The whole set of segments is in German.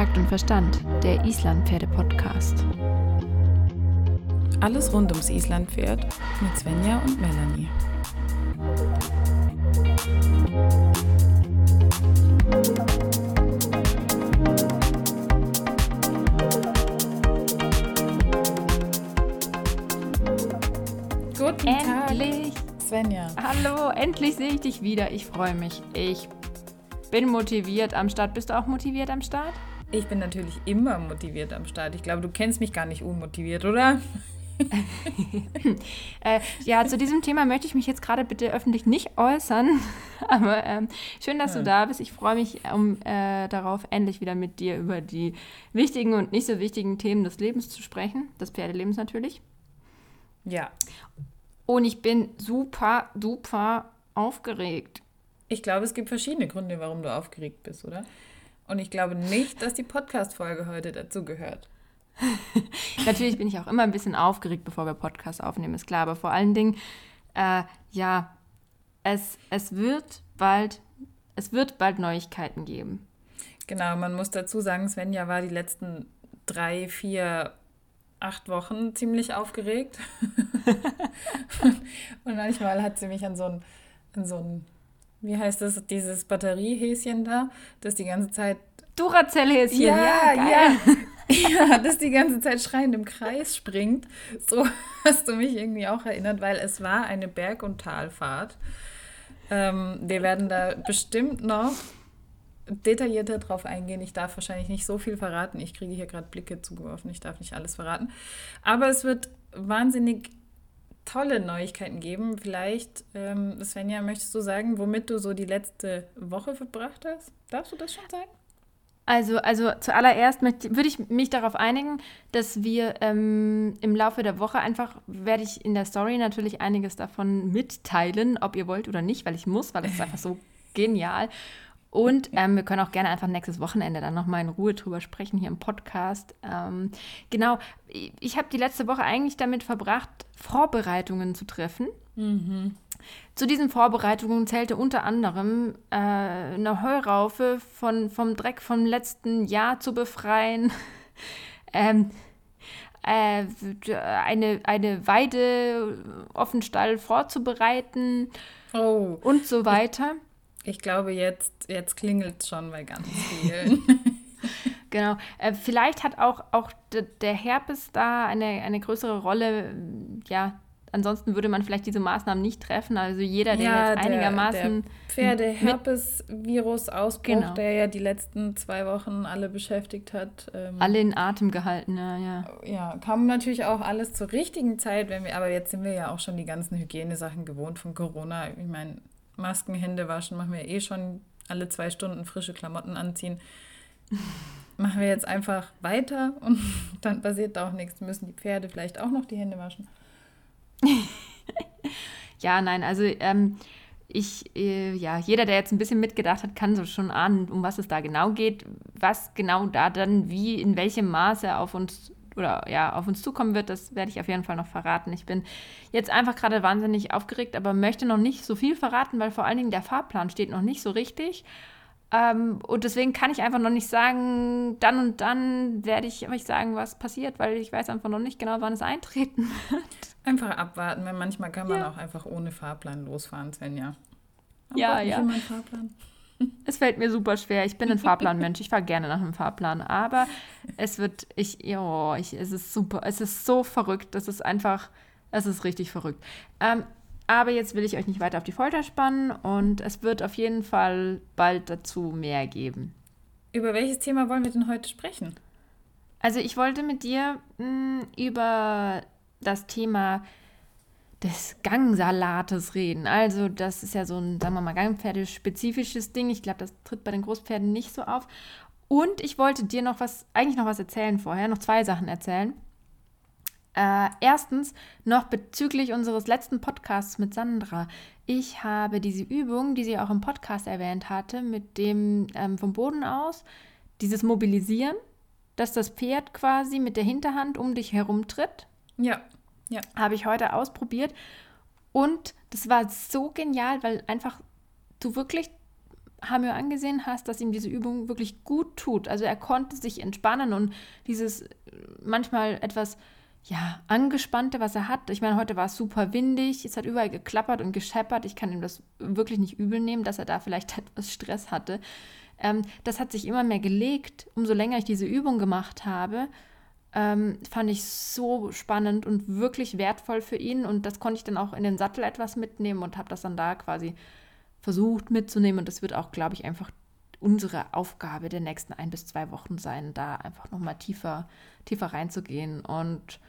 Takt und Verstand, der Islandpferde-Podcast. Alles rund ums Islandpferd mit Svenja und Melanie. Guten Endlich! Tag, Svenja. Hallo, endlich sehe ich dich wieder. Ich freue mich. Ich bin motiviert am Start. Bist du auch motiviert am Start? Ich bin natürlich immer motiviert am Start. Ich glaube, du kennst mich gar nicht unmotiviert, oder? äh, ja, zu diesem Thema möchte ich mich jetzt gerade bitte öffentlich nicht äußern. Aber ähm, schön, dass ja. du da bist. Ich freue mich um, äh, darauf, endlich wieder mit dir über die wichtigen und nicht so wichtigen Themen des Lebens zu sprechen. Des Pferdelebens natürlich. Ja. Und ich bin super, super aufgeregt. Ich glaube, es gibt verschiedene Gründe, warum du aufgeregt bist, oder? Und ich glaube nicht, dass die Podcast-Folge heute dazu gehört. Natürlich bin ich auch immer ein bisschen aufgeregt, bevor wir Podcast aufnehmen, ist klar. Aber vor allen Dingen, äh, ja, es, es wird bald, es wird bald Neuigkeiten geben. Genau, man muss dazu sagen, Svenja war die letzten drei, vier, acht Wochen ziemlich aufgeregt. und manchmal hat sie mich an so ein, an so ein wie heißt das, dieses Batteriehäschen da, das die ganze Zeit. Duracell-Häschen, ja, ja, ja. ja, das die ganze Zeit schreiend im Kreis springt. So hast du mich irgendwie auch erinnert, weil es war eine Berg- und Talfahrt. Ähm, wir werden da bestimmt noch detaillierter drauf eingehen. Ich darf wahrscheinlich nicht so viel verraten. Ich kriege hier gerade Blicke zugeworfen. Ich darf nicht alles verraten. Aber es wird wahnsinnig tolle Neuigkeiten geben. Vielleicht, ähm, Svenja, möchtest du sagen, womit du so die letzte Woche verbracht hast? Darfst du das schon sagen? Also, also zuallererst würde ich mich darauf einigen, dass wir ähm, im Laufe der Woche einfach, werde ich in der Story natürlich einiges davon mitteilen, ob ihr wollt oder nicht, weil ich muss, weil es ist einfach so genial. Und ähm, wir können auch gerne einfach nächstes Wochenende dann nochmal in Ruhe drüber sprechen hier im Podcast. Ähm, genau, ich habe die letzte Woche eigentlich damit verbracht, Vorbereitungen zu treffen. Mhm. Zu diesen Vorbereitungen zählte unter anderem äh, eine Heuraufe von, vom Dreck vom letzten Jahr zu befreien. ähm, äh, eine, eine Weide, Offenstall vorzubereiten oh. und so weiter. Ich glaube, jetzt, jetzt klingelt es schon bei ganz vielen. genau. Äh, vielleicht hat auch, auch der Herpes da eine, eine größere Rolle. Ja, ansonsten würde man vielleicht diese Maßnahmen nicht treffen. Also jeder, der ja, jetzt einigermaßen. Der Pferde-Herpes-Virus-Ausbruch, genau. der ja die letzten zwei Wochen alle beschäftigt hat. Ähm, alle in Atem gehalten, ja, ja. Ja, kam natürlich auch alles zur richtigen Zeit, wenn wir, aber jetzt sind wir ja auch schon die ganzen Hygienesachen gewohnt von Corona. Ich meine, Masken, Hände waschen, machen wir eh schon alle zwei Stunden frische Klamotten anziehen. machen wir jetzt einfach weiter und dann passiert da auch nichts. Müssen die Pferde vielleicht auch noch die Hände waschen? ja, nein, also ähm, ich, äh, ja, jeder, der jetzt ein bisschen mitgedacht hat, kann so schon ahnen, um was es da genau geht, was genau da dann wie, in welchem Maße auf uns oder ja, auf uns zukommen wird, das werde ich auf jeden Fall noch verraten. Ich bin jetzt einfach gerade wahnsinnig aufgeregt, aber möchte noch nicht so viel verraten, weil vor allen Dingen der Fahrplan steht noch nicht so richtig. Ähm, und deswegen kann ich einfach noch nicht sagen, dann und dann werde ich euch sagen, was passiert, weil ich weiß einfach noch nicht genau, wann es eintreten wird. Einfach abwarten, weil manchmal kann man ja. auch einfach ohne Fahrplan losfahren, Svenja. Aber ja, ja. Fahrplan. Es fällt mir super schwer. Ich bin ein Fahrplanmensch. Ich fahre gerne nach einem Fahrplan. Aber es wird, ich, oh, ich, es ist super. Es ist so verrückt. Das ist einfach, es ist richtig verrückt. Ähm, aber jetzt will ich euch nicht weiter auf die Folter spannen und es wird auf jeden Fall bald dazu mehr geben. Über welches Thema wollen wir denn heute sprechen? Also ich wollte mit dir mh, hm, über das Thema des Gangsalates reden. Also das ist ja so ein, sagen wir mal, Gangpferdespezifisches Ding. Ich glaube, das tritt bei den Großpferden nicht so auf. Und ich wollte dir noch was, eigentlich noch was erzählen vorher, noch zwei Sachen erzählen. Äh, erstens noch bezüglich unseres letzten Podcasts mit Sandra. Ich habe diese Übung, die sie auch im Podcast erwähnt hatte, mit dem ähm, vom Boden aus, dieses Mobilisieren, dass das Pferd quasi mit der Hinterhand um dich herum tritt. Ja. Ja. Habe ich heute ausprobiert. Und das war so genial, weil einfach du wirklich Hamir angesehen hast, dass ihm diese Übung wirklich gut tut. Also er konnte sich entspannen und dieses manchmal etwas ja, angespannte, was er hat. Ich meine, heute war es super windig, es hat überall geklappert und gescheppert. Ich kann ihm das wirklich nicht übel nehmen, dass er da vielleicht etwas Stress hatte. Ähm, das hat sich immer mehr gelegt, umso länger ich diese Übung gemacht habe. Ähm, fand ich so spannend und wirklich wertvoll für ihn. Und das konnte ich dann auch in den Sattel etwas mitnehmen und habe das dann da quasi versucht mitzunehmen. Und das wird auch, glaube ich, einfach unsere Aufgabe der nächsten ein bis zwei Wochen sein, da einfach nochmal tiefer, tiefer reinzugehen. Und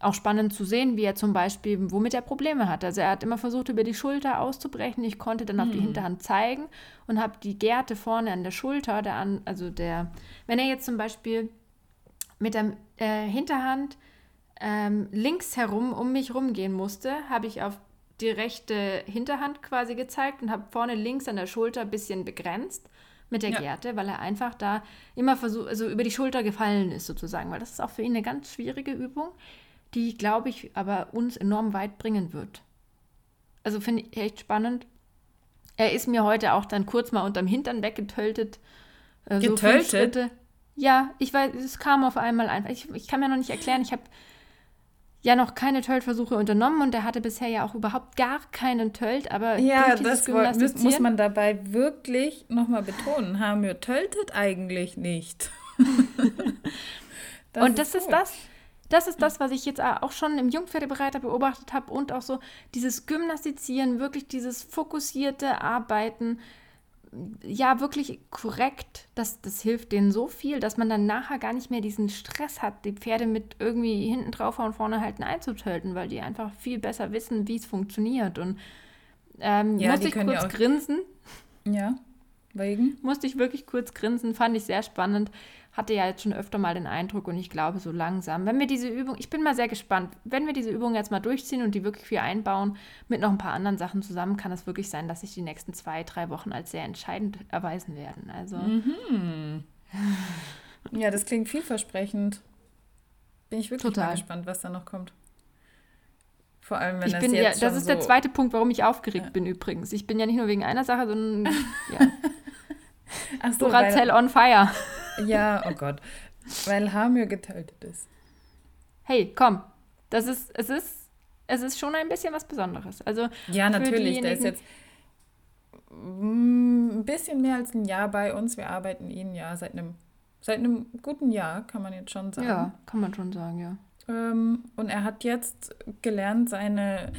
auch spannend zu sehen, wie er zum Beispiel, womit er Probleme hat. Also er hat immer versucht, über die Schulter auszubrechen. Ich konnte dann auf die mhm. Hinterhand zeigen und habe die Gerte vorne an der Schulter, der an, also der, wenn er jetzt zum Beispiel mit der äh, Hinterhand ähm, links herum um mich rumgehen musste, habe ich auf die rechte Hinterhand quasi gezeigt und habe vorne links an der Schulter ein bisschen begrenzt mit der ja. Gerte, weil er einfach da immer versucht, also über die Schulter gefallen ist sozusagen, weil das ist auch für ihn eine ganz schwierige Übung, die, glaube ich, aber uns enorm weit bringen wird. Also finde ich echt spannend. Er ist mir heute auch dann kurz mal unterm Hintern weggetöltet. Äh, Getöltet? So ja, ich weiß, es kam auf einmal einfach. Ich, ich kann mir noch nicht erklären, ich habe ja noch keine Tölt-Versuche unternommen und er hatte bisher ja auch überhaupt gar keinen Tölt, aber ja, das muss, man dabei wirklich nochmal betonen. Hamir töltet eigentlich nicht. das und das ist, ist das, das ist das, was ich jetzt auch schon im Jungpferdebereiter beobachtet habe und auch so dieses Gymnastizieren, wirklich dieses fokussierte Arbeiten, ja wirklich korrekt, das, das hilft denen so viel, dass man dann nachher gar nicht mehr diesen Stress hat, die Pferde mit irgendwie hinten drauf und vorne halten einzutöten, weil die einfach viel besser wissen, wie es funktioniert. Und ähm, ja, musste ich kurz ja grinsen. Ja, wegen? Musste ich wirklich kurz grinsen, fand ich sehr spannend hatte ja jetzt schon öfter mal den Eindruck und ich glaube so langsam, wenn wir diese Übung, ich bin mal sehr gespannt, wenn wir diese Übung jetzt mal durchziehen und die wirklich viel einbauen mit noch ein paar anderen Sachen zusammen, kann es wirklich sein, dass sich die nächsten zwei, drei Wochen als sehr entscheidend erweisen werden. Also. Mhm. Ja, das klingt vielversprechend. Bin ich wirklich Total. gespannt, was da noch kommt. Vor allem, wenn ich das bin, jetzt ja, Das ist so der zweite Punkt, warum ich aufgeregt ja. bin übrigens. Ich bin ja nicht nur wegen einer Sache, sondern ja. Ach so, Duracell on fire. Ja, oh Gott. Weil Hamir getötet ist. Hey, komm. Das ist, es ist, es ist schon ein bisschen was Besonderes. Also ja, natürlich. Der ist jetzt ein bisschen mehr als ein Jahr bei uns. Wir arbeiten ihn ja seit einem, seit einem guten Jahr, kann man jetzt schon sagen. Ja, kann man schon sagen, ja. Ähm, und er hat jetzt gelernt, seine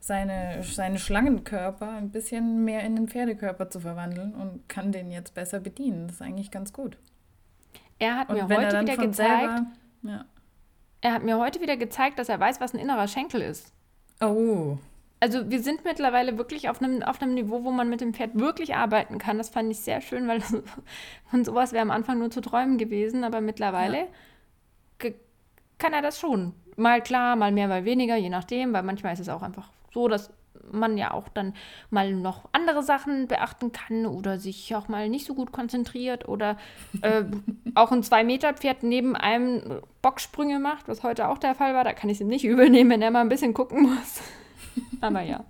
seine, seine Schlangenkörper ein bisschen mehr in den Pferdekörper zu verwandeln und kann den jetzt besser bedienen. Das ist eigentlich ganz gut. Er hat und mir heute wieder gezeigt, selber, ja. er hat mir heute wieder gezeigt, dass er weiß, was ein innerer Schenkel ist. Oh. Also wir sind mittlerweile wirklich auf einem, auf einem Niveau, wo man mit dem Pferd wirklich arbeiten kann. Das fand ich sehr schön, weil von sowas wäre am Anfang nur zu träumen gewesen, aber mittlerweile ja. kann er das schon. Mal klar, mal mehr, mal weniger, je nachdem, weil manchmal ist es auch einfach so, dass man ja auch dann mal noch andere Sachen beachten kann oder sich auch mal nicht so gut konzentriert oder äh, auch ein Zwei-Meter-Pferd neben einem Bocksprünge macht, was heute auch der Fall war. Da kann ich es ihm nicht übel nehmen, wenn er mal ein bisschen gucken muss. Aber ja.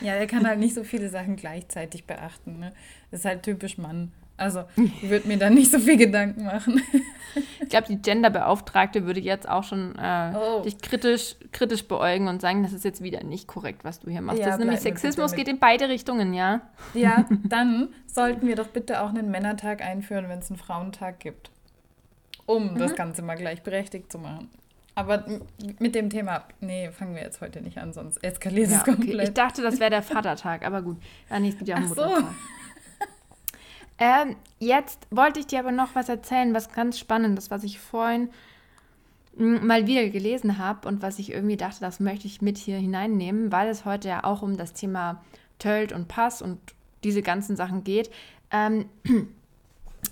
Ja, er kann halt nicht so viele Sachen gleichzeitig beachten. Ne? Das ist halt typisch Mann. Also, ich würde mir da nicht so viel Gedanken machen. ich glaube, die Genderbeauftragte würde jetzt auch schon äh, oh. dich kritisch, kritisch beäugen und sagen, das ist jetzt wieder nicht korrekt, was du hier machst. Ja, das ist nämlich Sexismus geht in beide Richtungen, ja. Ja, dann sollten wir doch bitte auch einen Männertag einführen, wenn es einen Frauentag gibt. Um mhm. das Ganze mal gleichberechtigt zu machen. Aber mit dem Thema, nee, fangen wir jetzt heute nicht an, sonst eskaliert ja, es komplett. Okay. Ich dachte, das wäre der Vatertag, aber gut. Ja, nee, es gibt ja auch Muttertag. So. Ähm, jetzt wollte ich dir aber noch was erzählen, was ganz Spannendes, was ich vorhin hm, mal wieder gelesen habe und was ich irgendwie dachte, das möchte ich mit hier hineinnehmen, weil es heute ja auch um das Thema Tölt und Pass und diese ganzen Sachen geht. Ähm,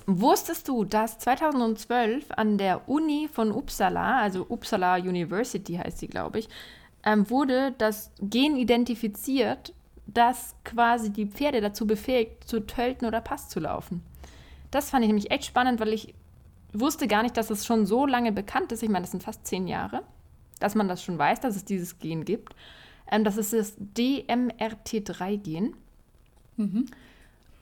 wusstest du, dass 2012 an der Uni von Uppsala, also Uppsala University heißt sie, glaube ich, ähm, wurde das Gen identifiziert, das quasi die Pferde dazu befähigt, zu tölten oder Pass zu laufen. Das fand ich nämlich echt spannend, weil ich wusste gar nicht, dass es schon so lange bekannt ist. Ich meine, das sind fast zehn Jahre, dass man das schon weiß, dass es dieses Gen gibt. Ähm, das ist das DMRT3-Gen. Mhm.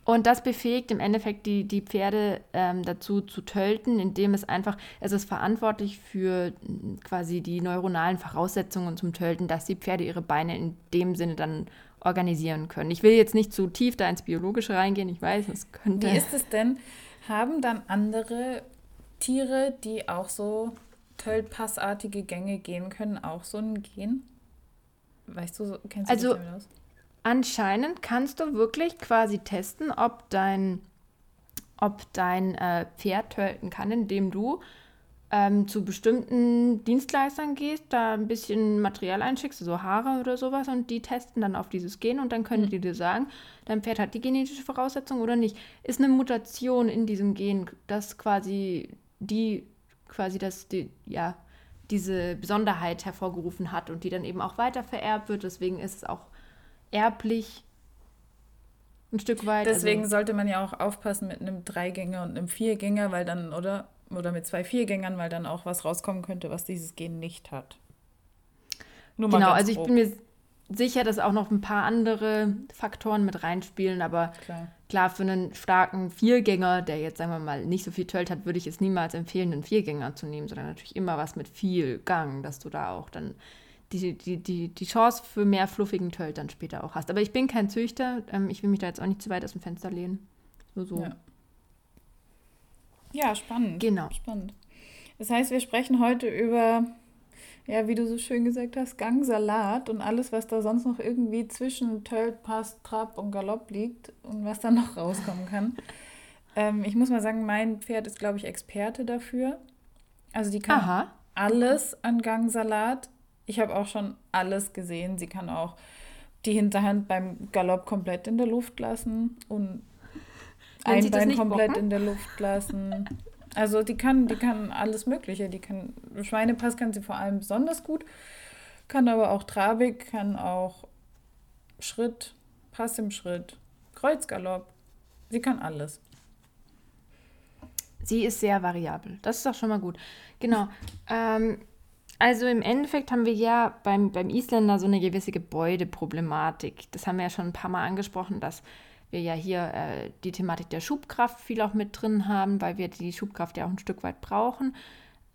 Und das befähigt im Endeffekt die, die Pferde ähm, dazu zu tölten, indem es einfach, es ist verantwortlich für quasi die neuronalen Voraussetzungen zum Tölten, dass die Pferde ihre Beine in dem Sinne dann organisieren können. Ich will jetzt nicht zu tief da ins Biologische reingehen, ich weiß, es könnte. Wie ist es denn? Haben dann andere Tiere, die auch so Töltpassartige Gänge gehen können, auch so ein Gen? Weißt du, kennst du also, dich damit aus? Anscheinend kannst du wirklich quasi testen, ob dein, ob dein äh, Pferd tölten kann, indem du ähm, zu bestimmten Dienstleistern gehst, da ein bisschen Material einschickst, so Haare oder sowas, und die testen dann auf dieses Gen und dann können mhm. die dir sagen, dein Pferd hat die genetische Voraussetzung oder nicht. Ist eine Mutation in diesem Gen, das quasi die, quasi das, die, ja, diese Besonderheit hervorgerufen hat und die dann eben auch weiter vererbt wird. Deswegen ist es auch erblich ein Stück weit. Deswegen also, sollte man ja auch aufpassen mit einem Dreigänger und einem Viergänger, weil dann, oder? Oder mit zwei Viergängern, weil dann auch was rauskommen könnte, was dieses Gen nicht hat. Nur genau, also ich bin mir sicher, dass auch noch ein paar andere Faktoren mit reinspielen, aber klar. klar, für einen starken Viergänger, der jetzt, sagen wir mal, nicht so viel Tölt hat, würde ich es niemals empfehlen, einen Viergänger zu nehmen, sondern natürlich immer was mit viel Gang, dass du da auch dann die, die, die, die Chance für mehr fluffigen Tölt dann später auch hast. Aber ich bin kein Züchter, ähm, ich will mich da jetzt auch nicht zu weit aus dem Fenster lehnen. Nur so. Ja. Ja, spannend. Genau. Spannend. Das heißt, wir sprechen heute über, ja, wie du so schön gesagt hast, Gangsalat und alles, was da sonst noch irgendwie zwischen Tölt, Pass, Trab und Galopp liegt und was da noch rauskommen kann. ähm, ich muss mal sagen, mein Pferd ist, glaube ich, Experte dafür. Also die kann Aha. alles an Gangsalat ich habe auch schon alles gesehen. Sie kann auch die Hinterhand beim Galopp komplett in der Luft lassen und ein Bein komplett bocken? in der Luft lassen. Also die kann, die kann alles Mögliche. Die kann Schweinepass kann sie vor allem besonders gut, kann aber auch Trabig, kann auch Schritt, Pass im Schritt, Kreuzgalopp. Sie kann alles. Sie ist sehr variabel. Das ist doch schon mal gut. Genau. Ähm, also im Endeffekt haben wir ja beim, beim Isländer so eine gewisse Gebäudeproblematik. Das haben wir ja schon ein paar Mal angesprochen, dass wir ja hier äh, die Thematik der Schubkraft viel auch mit drin haben, weil wir die Schubkraft ja auch ein Stück weit brauchen.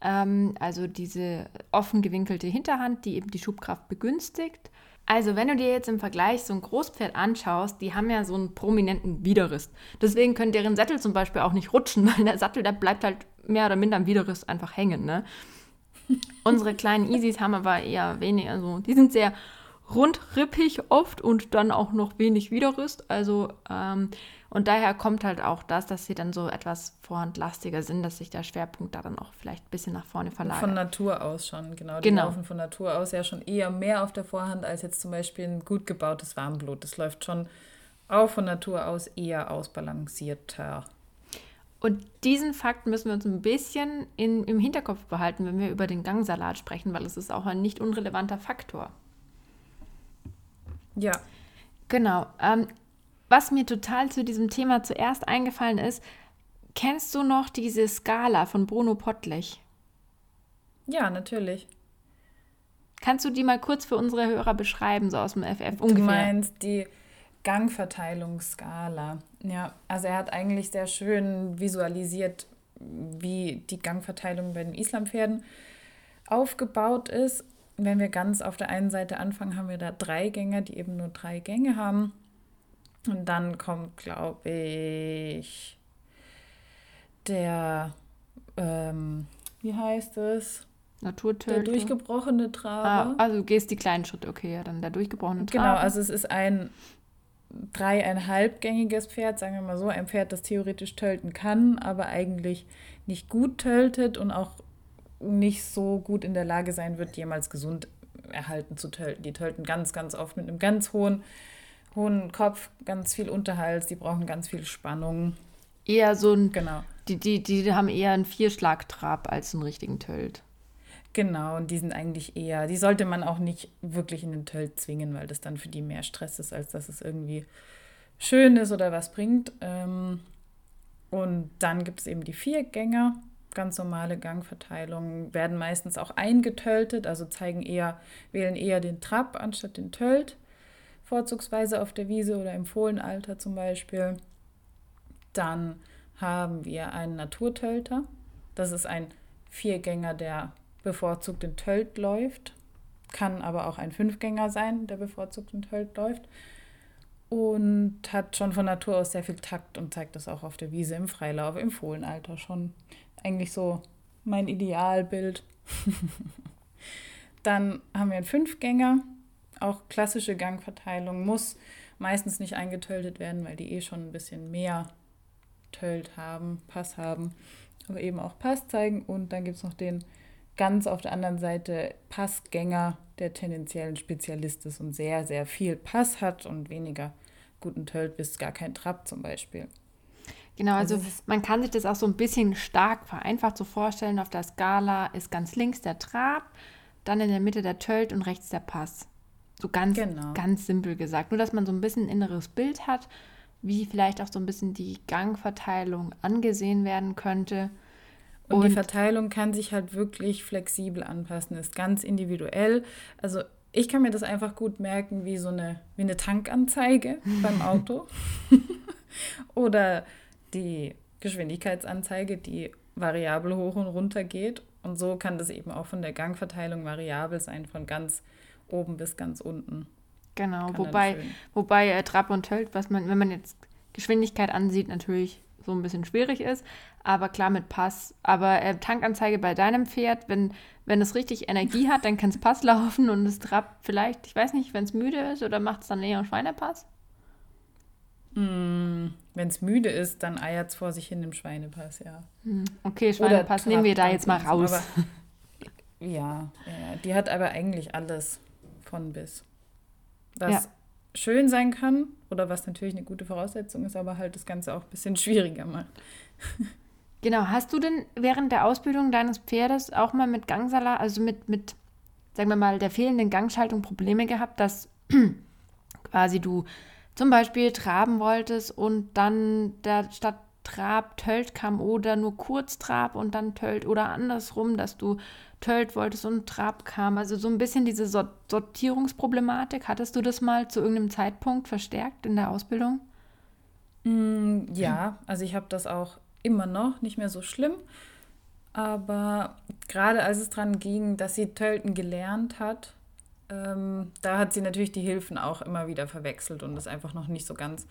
Ähm, also diese offen gewinkelte Hinterhand, die eben die Schubkraft begünstigt. Also wenn du dir jetzt im Vergleich so ein Großpferd anschaust, die haben ja so einen prominenten Widerriss. Deswegen können deren Sättel zum Beispiel auch nicht rutschen, weil der Sattel, der bleibt halt mehr oder minder am Widerriss einfach hängen. Ne? Unsere kleinen Easys haben aber eher weniger, also die sind sehr rundrippig oft und dann auch noch wenig Widerrist. Also, ähm, und daher kommt halt auch das, dass sie dann so etwas vorhandlastiger sind, dass sich der Schwerpunkt da dann auch vielleicht ein bisschen nach vorne verlagert. Von Natur aus schon, genau. Die genau. laufen von Natur aus ja schon eher mehr auf der Vorhand als jetzt zum Beispiel ein gut gebautes Warmblut. Das läuft schon auch von Natur aus eher ausbalancierter. Und diesen Fakt müssen wir uns ein bisschen in, im Hinterkopf behalten, wenn wir über den Gangsalat sprechen, weil es ist auch ein nicht unrelevanter Faktor. Ja. Genau. Ähm, was mir total zu diesem Thema zuerst eingefallen ist, kennst du noch diese Skala von Bruno Pottlech? Ja, natürlich. Kannst du die mal kurz für unsere Hörer beschreiben, so aus dem FF ungefähr? Du meinst die Gangverteilungsskala. Ja, also er hat eigentlich sehr schön visualisiert, wie die Gangverteilung bei den Islampferden aufgebaut ist. Wenn wir ganz auf der einen Seite anfangen, haben wir da drei Gänge, die eben nur drei Gänge haben. Und dann kommt, glaube ich, der, ähm, wie heißt es? Naturtötung. Der durchgebrochene Trabe. Ah, also du gehst die kleinen Schritte, okay, ja, dann der durchgebrochene Trabe. Genau, also es ist ein dreieinhalbgängiges Pferd, sagen wir mal so, ein Pferd, das theoretisch tölten kann, aber eigentlich nicht gut töltet und auch nicht so gut in der Lage sein wird, jemals gesund erhalten zu tölten. Die tölten ganz, ganz oft mit einem ganz hohen, hohen Kopf, ganz viel Unterhals, die brauchen ganz viel Spannung. Eher so ein, genau. Die, die, die haben eher einen Vierschlagtrab als einen richtigen Tölt. Genau, und die sind eigentlich eher, die sollte man auch nicht wirklich in den Tölt zwingen, weil das dann für die mehr Stress ist, als dass es irgendwie schön ist oder was bringt. Ähm, und dann gibt es eben die Viergänger, ganz normale Gangverteilungen, werden meistens auch eingetöltet, also zeigen eher, wählen eher den Trab anstatt den Tölt, vorzugsweise auf der Wiese oder im Fohlenalter zum Beispiel. Dann haben wir einen Naturtölter. Das ist ein Viergänger, der bevorzugt in Tölt läuft. Kann aber auch ein Fünfgänger sein, der bevorzugt in Tölt läuft. Und hat schon von Natur aus sehr viel Takt und zeigt das auch auf der Wiese im Freilauf, im Fohlenalter schon. Eigentlich so mein Idealbild. Dann haben wir einen Fünfgänger, auch klassische Gangverteilung, muss meistens nicht eingetöltet werden, weil die eh schon ein bisschen mehr Tölt haben, Pass haben, aber eben auch Pass zeigen. Und dann gibt es noch den ganz auf der anderen Seite Passgänger, der tendenziell ein Spezialist ist und sehr, sehr viel Pass hat und weniger guten Tölt bis gar kein Trab zum Beispiel. Genau, also, also man kann sich das auch so ein bisschen stark vereinfacht so vorstellen. Auf der Skala ist ganz links der Trab, dann in der Mitte der Tölt und rechts der Pass. So ganz, genau. ganz simpel gesagt. Nur, dass man so ein bisschen ein inneres Bild hat, wie vielleicht auch so ein bisschen die Gangverteilung angesehen werden könnte. Und, und die Verteilung kann sich halt wirklich flexibel anpassen, ist ganz individuell. Also ich kann mir das einfach gut merken wie so eine, wie eine Tankanzeige beim Auto. Oder die Geschwindigkeitsanzeige, die variabel hoch und runter geht. Und so kann das eben auch von der Gangverteilung variabel sein, von ganz oben bis ganz unten. Genau, kann wobei, wobei äh, Trab und Tölt, was man, wenn man jetzt Geschwindigkeit ansieht, natürlich so ein bisschen schwierig ist, aber klar mit Pass. Aber äh, Tankanzeige bei deinem Pferd, wenn, wenn es richtig Energie hat, dann kann es Pass laufen und es Trab vielleicht, ich weiß nicht, wenn es müde ist oder macht es dann eher Schweinepass? Wenn es müde ist, dann eiert es vor sich hin im Schweinepass, ja. Hm, okay, Schweinepass nehmen wir da jetzt mal raus. Aber, ja, ja, die hat aber eigentlich alles von bis. Was ja. schön sein kann oder was natürlich eine gute Voraussetzung ist, aber halt das Ganze auch ein bisschen schwieriger macht. Genau, hast du denn während der Ausbildung deines Pferdes auch mal mit Gangsalat, also mit, mit, sagen wir mal, der fehlenden Gangschaltung Probleme gehabt, dass quasi du zum Beispiel traben wolltest und dann der statt Trab Tölt kam oder nur kurz Trab und dann Tölt oder andersrum, dass du Tölt wolltest und Trab kam. Also so ein bisschen diese Sortierungsproblematik. Hattest du das mal zu irgendeinem Zeitpunkt verstärkt in der Ausbildung? Mm, ja, also ich habe das auch immer noch, nicht mehr so schlimm. Aber gerade als es dran ging, dass sie Tölten gelernt hat, ähm, da hat sie natürlich die Hilfen auch immer wieder verwechselt und es einfach noch nicht so ganz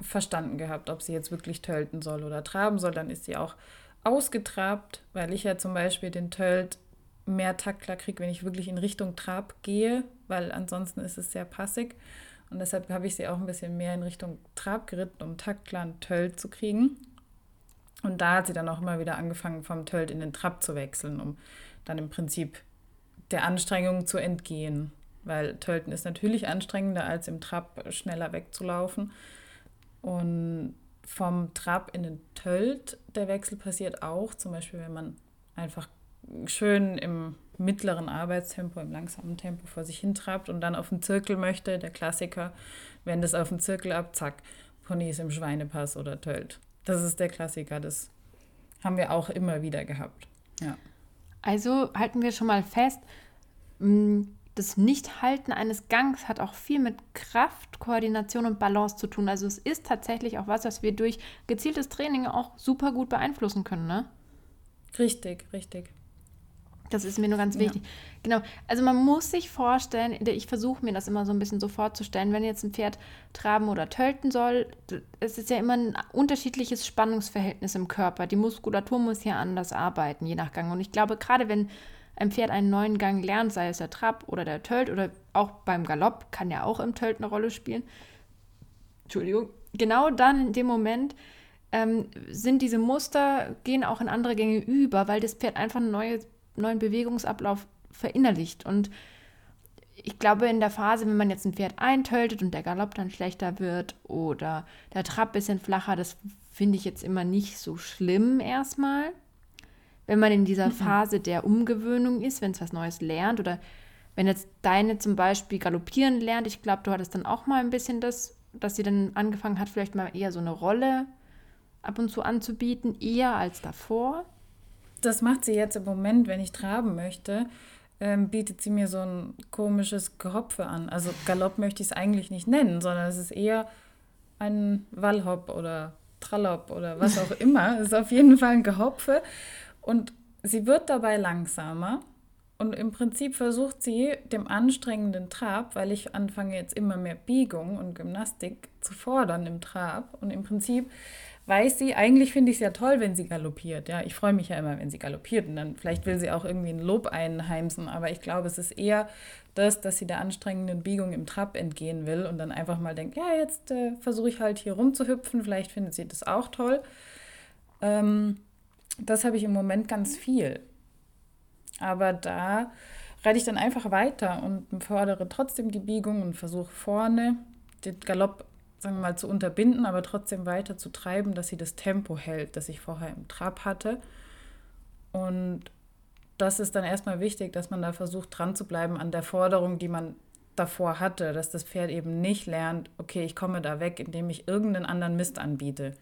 verstanden gehabt, ob sie jetzt wirklich tölten soll oder traben soll. Dann ist sie auch ausgetrabt, weil ich ja zum Beispiel den Tölt mehr Taktklar kriege, wenn ich wirklich in Richtung Trab gehe, weil ansonsten ist es sehr passig. Und deshalb habe ich sie auch ein bisschen mehr in Richtung Trab geritten, um Taktklar und Tölt zu kriegen. Und da hat sie dann auch immer wieder angefangen, vom Tölt in den Trab zu wechseln, um dann im Prinzip der Anstrengung zu entgehen. Weil Tölten ist natürlich anstrengender, als im Trab schneller wegzulaufen. Und vom Trab in den Tölt, der Wechsel passiert auch, zum Beispiel, wenn man einfach schön im mittleren Arbeitstempo, im langsamen Tempo vor sich hin trabt und dann auf den Zirkel möchte, der Klassiker, wenn das auf den Zirkel ab, zack, Pony ist im Schweinepass oder Tölt. Das ist der Klassiker, das haben wir auch immer wieder gehabt. Ja. Also halten wir schon mal fest, mm, das Nichthalten eines Gangs hat auch viel mit Kraft, Koordination und Balance zu tun. Also es ist tatsächlich auch was, was wir durch gezieltes Training auch super gut beeinflussen können, ne? Richtig, richtig. Das ist mir nur ganz wichtig. Ja. Genau. Also man muss sich vorstellen, ich versuche mir das immer so ein bisschen so vorzustellen, wenn jetzt ein Pferd traben oder tölten soll, es ist ja immer ein unterschiedliches Spannungsverhältnis im Körper. Die Muskulatur muss ja anders arbeiten, je nach Gang. Und ich glaube, gerade wenn ein Pferd einen neuen Gang lernt, sei es der Trab oder der Tölt oder auch beim Galopp, kann ja auch im Tölt eine Rolle spielen. Entschuldigung. Genau dann in dem Moment ähm, sind diese Muster, gehen auch in andere Gänge über, weil das Pferd einfach ein neues neuen Bewegungsablauf verinnerlicht. Und ich glaube, in der Phase, wenn man jetzt ein Pferd eintöltet und der Galopp dann schlechter wird oder der Trab ein bisschen flacher, das finde ich jetzt immer nicht so schlimm erstmal. Wenn man in dieser mhm. Phase der Umgewöhnung ist, wenn es was Neues lernt oder wenn jetzt deine zum Beispiel galoppieren lernt, ich glaube, du hattest dann auch mal ein bisschen das, dass sie dann angefangen hat, vielleicht mal eher so eine Rolle ab und zu anzubieten, eher als davor das macht sie jetzt im Moment, wenn ich traben möchte, ähm, bietet sie mir so ein komisches Gehopfe an. Also Galopp möchte ich es eigentlich nicht nennen, sondern es ist eher ein Wallhopp oder Trallop oder was auch immer. ist auf jeden Fall ein Gehopfe. Und sie wird dabei langsamer. Und im Prinzip versucht sie dem anstrengenden Trab, weil ich anfange jetzt immer mehr Biegung und Gymnastik zu fordern im Trab. Und im Prinzip weiß sie, eigentlich finde ich es ja toll, wenn sie galoppiert. Ja, ich freue mich ja immer, wenn sie galoppiert. Und dann vielleicht will sie auch irgendwie ein Lob einheimsen. Aber ich glaube, es ist eher das, dass sie der anstrengenden Biegung im Trab entgehen will und dann einfach mal denkt, ja, jetzt äh, versuche ich halt hier rumzuhüpfen. Vielleicht findet sie das auch toll. Ähm, das habe ich im Moment ganz viel. Aber da reite ich dann einfach weiter und fordere trotzdem die Biegung und versuche vorne den Galopp sagen wir mal, zu unterbinden, aber trotzdem weiter zu treiben, dass sie das Tempo hält, das ich vorher im Trab hatte. Und das ist dann erstmal wichtig, dass man da versucht, dran zu bleiben an der Forderung, die man davor hatte, dass das Pferd eben nicht lernt, okay, ich komme da weg, indem ich irgendeinen anderen Mist anbiete.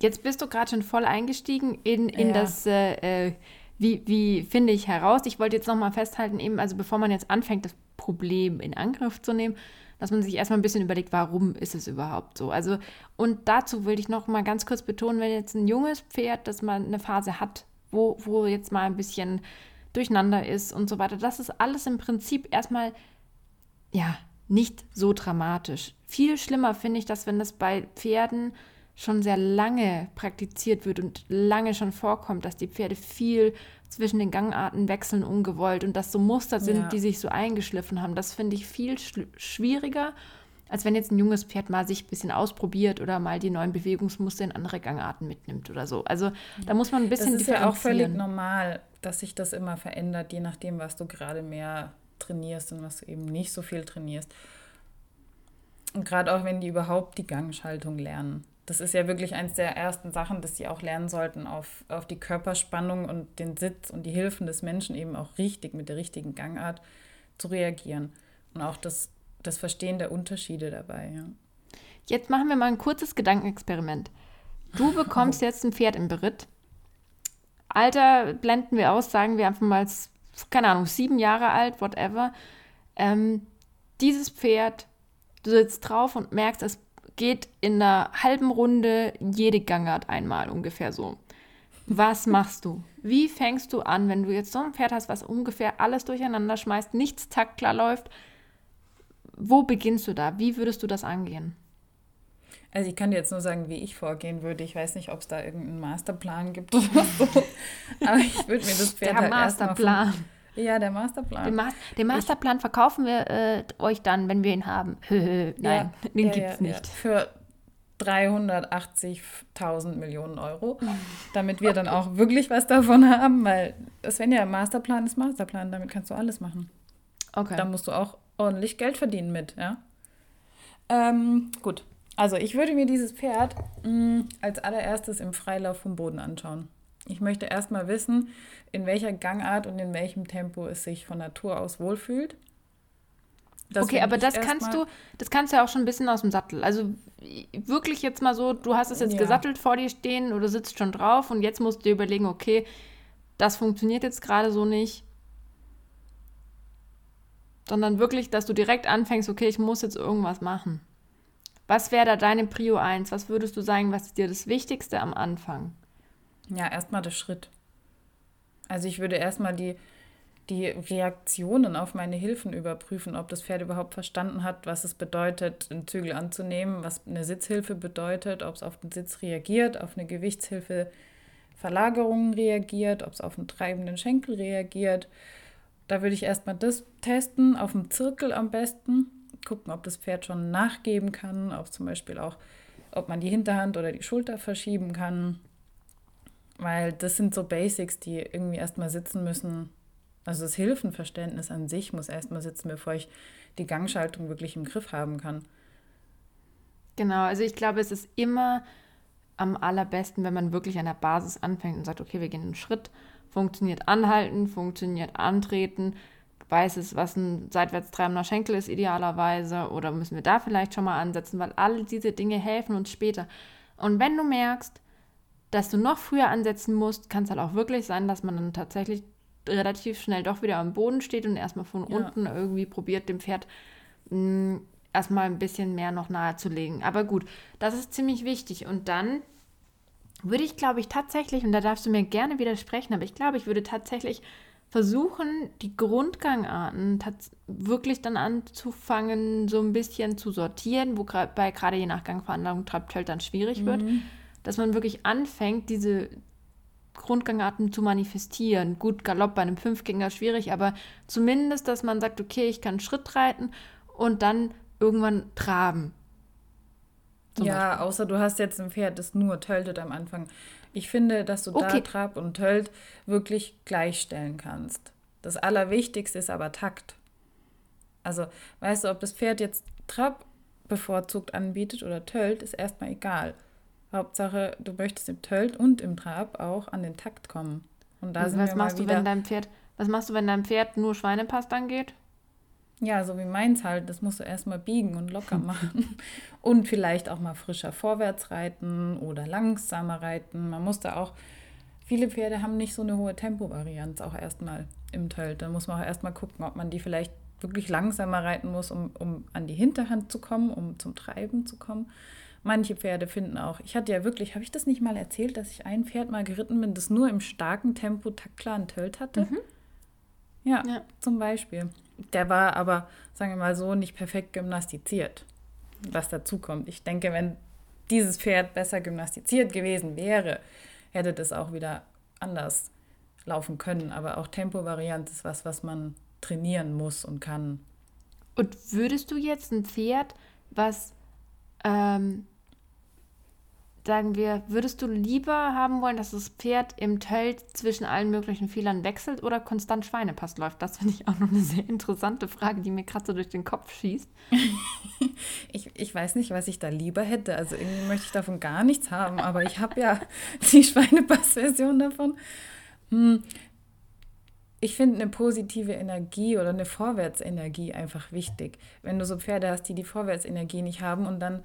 Jetzt bist du gerade schon voll eingestiegen in, in ja. das, äh, äh wie, wie finde ich heraus. Ich wollte jetzt nochmal festhalten, eben, also bevor man jetzt anfängt, das Problem in Angriff zu nehmen, dass man sich erstmal ein bisschen überlegt, warum ist es überhaupt so. Also, und dazu will ich noch mal ganz kurz betonen, wenn jetzt ein junges Pferd, das mal eine Phase hat, wo, wo jetzt mal ein bisschen durcheinander ist und so weiter, das ist alles im Prinzip erstmal, ja, nicht so dramatisch. Viel schlimmer finde ich das, wenn das bei Pferden schon sehr lange praktiziert wird und lange schon vorkommt, dass die Pferde viel zwischen den Gangarten wechseln ungewollt und dass so Muster sind, ja. die sich so eingeschliffen haben. Das finde ich viel schwieriger, als wenn jetzt ein junges Pferd mal sich ein bisschen ausprobiert oder mal die neuen Bewegungsmuster in andere Gangarten mitnimmt oder so. Also da muss man ein bisschen Das ist ja auch völlig normal, dass sich das immer verändert, je nachdem, was du gerade mehr trainierst und was du eben nicht so viel trainierst. Und gerade auch wenn die überhaupt die Gangschaltung lernen das ist ja wirklich eins der ersten Sachen, dass sie auch lernen sollten, auf, auf die Körperspannung und den Sitz und die Hilfen des Menschen eben auch richtig mit der richtigen Gangart zu reagieren. Und auch das, das Verstehen der Unterschiede dabei. Ja. Jetzt machen wir mal ein kurzes Gedankenexperiment. Du bekommst jetzt ein Pferd im Beritt. Alter blenden wir aus, sagen wir einfach mal, keine Ahnung, sieben Jahre alt, whatever. Ähm, dieses Pferd, du sitzt drauf und merkst, es geht in einer halben Runde jede Gangart einmal ungefähr so. Was machst du? Wie fängst du an, wenn du jetzt so ein Pferd hast, was ungefähr alles durcheinander schmeißt, nichts taktklar läuft? Wo beginnst du da? Wie würdest du das angehen? Also ich kann dir jetzt nur sagen, wie ich vorgehen würde. Ich weiß nicht, ob es da irgendeinen Masterplan gibt oder so. Aber ich würde mir das Pferd Der halt Masterplan. Ja, der Masterplan. Den, Ma den Masterplan ich, verkaufen wir äh, euch dann, wenn wir ihn haben. Nein, ja, den ja, gibt es ja, nicht. Für 380.000 Millionen Euro, damit wir dann auch wirklich was davon haben, weil Svenja, Masterplan ist Masterplan, damit kannst du alles machen. Okay. Da musst du auch ordentlich Geld verdienen mit, ja. Ähm, gut, also ich würde mir dieses Pferd mh, mm, als allererstes im Freilauf vom Boden anschauen. Ich möchte erstmal wissen, in welcher Gangart und in welchem Tempo es sich von Natur aus wohlfühlt. Das okay, aber das kannst du, das kannst du ja auch schon ein bisschen aus dem Sattel. Also wirklich jetzt mal so, du hast es jetzt ja. gesattelt vor dir stehen oder sitzt schon drauf und jetzt musst du dir überlegen, okay, das funktioniert jetzt gerade so nicht. Sondern wirklich, dass du direkt anfängst, okay, ich muss jetzt irgendwas machen. Was wäre da deine Prio 1? Was würdest du sagen, was ist dir das Wichtigste am Anfang? Ja, erstmal der Schritt. Also ich würde erstmal die, die Reaktionen auf meine Hilfen überprüfen, ob das Pferd überhaupt verstanden hat, was es bedeutet, einen Zügel anzunehmen, was eine Sitzhilfe bedeutet, ob es auf den Sitz reagiert, auf eine Gewichtshilfe Verlagerungen reagiert, ob es auf einen treibenden Schenkel reagiert. Da würde ich erstmal das testen, auf dem Zirkel am besten, gucken, ob das Pferd schon nachgeben kann, ob zum Beispiel auch, ob man die Hinterhand oder die Schulter verschieben kann, weil das sind so Basics, die irgendwie erstmal sitzen müssen. Also das Hilfenverständnis an sich muss erstmal sitzen, bevor ich die Gangschaltung wirklich im Griff haben kann. Genau, also ich glaube, es ist immer am allerbesten, wenn man wirklich an der Basis anfängt und sagt, okay, wir gehen einen Schritt, funktioniert anhalten, funktioniert antreten, weiß es, was ein seitwärts treibender Schenkel ist idealerweise oder müssen wir da vielleicht schon mal ansetzen, weil alle diese Dinge helfen uns später. Und wenn du merkst, dass du noch früher ansetzen musst, kann es halt auch wirklich sein, dass man dann tatsächlich relativ schnell doch wieder am Boden steht und erstmal von ja. unten irgendwie probiert, dem Pferd mh, mm, erstmal ein bisschen mehr noch nahezulegen. Aber gut, das ist ziemlich wichtig. Und dann würde ich, glaube ich, tatsächlich, und da darfst du mir gerne widersprechen, aber ich glaube, ich würde tatsächlich versuchen, die Grundgangarten wirklich dann anzufangen, so ein bisschen zu sortieren, wo bei gerade je nach Gangveranlagung Trabtölt dann schwierig mhm. wird, dass man wirklich anfängt, diese Grundgangarten zu manifestieren. Gut, Galopp bei einem Fünfgänger schwierig, aber zumindest, dass man sagt, okay, ich kann Schritt reiten und dann irgendwann traben. Ja, Beispiel. außer du hast jetzt ein Pferd, das nur töltet am Anfang. Ich finde, dass du okay. da Trab und Tölt wirklich gleichstellen kannst. Das Allerwichtigste ist aber Takt. Also, weißt du, ob das Pferd jetzt Trab bevorzugt anbietet oder Tölt, ist erstmal egal. Hauptsache, du möchtest im Tölt und im Trab auch an den Takt kommen. Und da also sind was wir machst mal du, wenn dein Pferd, was machst du, wenn dein Pferd nur Schweinepass dann geht? Ja, so wie meins halt. Das musst du erstmal biegen und locker machen. und vielleicht auch mal frischer vorwärts reiten oder langsamer reiten. Man muss da auch, viele Pferde haben nicht so eine hohe Tempovarianz auch erstmal im Tölt. Da muss man auch erstmal gucken, ob man die vielleicht wirklich langsamer reiten muss, um, um an die Hinterhand zu kommen, um zum Treiben zu kommen. Manche Pferde finden auch, ich hatte ja wirklich, habe ich das nicht mal erzählt, dass ich ein Pferd mal geritten bin, das nur im starken Tempo taktklaren Tölt hatte? Mhm. Ja, ja, zum Beispiel. Der war aber, sagen wir mal so, nicht perfekt gymnastiziert, was dazu kommt. Ich denke, wenn dieses Pferd besser gymnastiziert gewesen wäre, hätte das auch wieder anders laufen können. Aber auch Tempovariant ist was, was man trainieren muss und kann. Und würdest du jetzt ein Pferd, was ähm, sagen wir, würdest du lieber haben wollen, dass das Pferd im Tölt zwischen allen möglichen Fehlern wechselt oder konstant Schweinepass läuft? Das finde ich auch noch eine sehr interessante Frage, die mir gerade so durch den Kopf schießt. ich, ich weiß nicht, was ich da lieber hätte. Also irgendwie möchte ich davon gar nichts haben, aber ich habe ja die Schweinepass-Version davon. Hm. Ich finde eine positive Energie oder eine Vorwärtsenergie einfach wichtig. Wenn du so Pferde hast, die die Vorwärtsenergie nicht haben und dann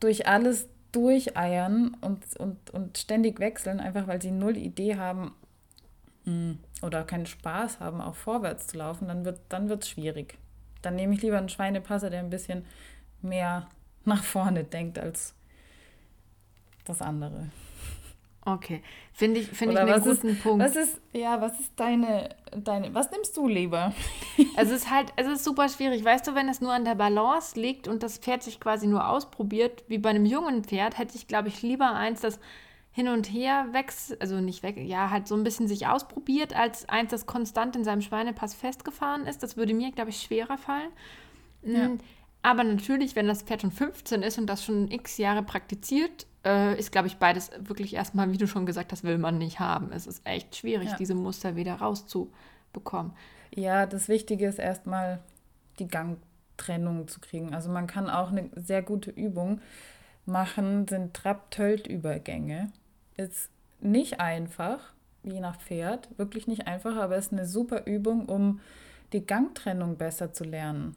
durch alles durcheiern und, und, und ständig wechseln, einfach weil sie null Idee haben hm, oder keinen Spaß haben, auch vorwärts zu laufen, dann wird es dann schwierig. Dann nehme ich lieber einen Schweinepasser, der ein bisschen mehr nach vorne denkt als das andere. Okay, finde ich, find ich einen guten ist, Punkt. Was ist, ja, was ist deine, deine, was nimmst du lieber? es ist halt, es ist super schwierig. Weißt du, wenn es nur an der Balance liegt und das Pferd sich quasi nur ausprobiert, wie bei einem jungen Pferd, hätte ich, glaube ich, lieber eins, das hin und her wächst, also nicht weg, ja, halt so ein bisschen sich ausprobiert, als eins, das konstant in seinem Schweinepass festgefahren ist. Das würde mir, glaube ich, schwerer fallen. Ja. Aber natürlich, wenn das Pferd schon 15 ist und das schon x Jahre praktiziert, äh, ist, glaube ich, beides wirklich erstmal, wie du schon gesagt hast, will man nicht haben. Es ist echt schwierig, ja. diese Muster wieder rauszubekommen. Ja, das Wichtige ist erstmal die Gangtrennung zu kriegen. Also man kann auch eine sehr gute Übung machen, sind Trab-Tölt-Übergänge. Ist nicht einfach, je nach Pferd, wirklich nicht einfach, aber ist eine super Übung, um die Gangtrennung besser zu lernen.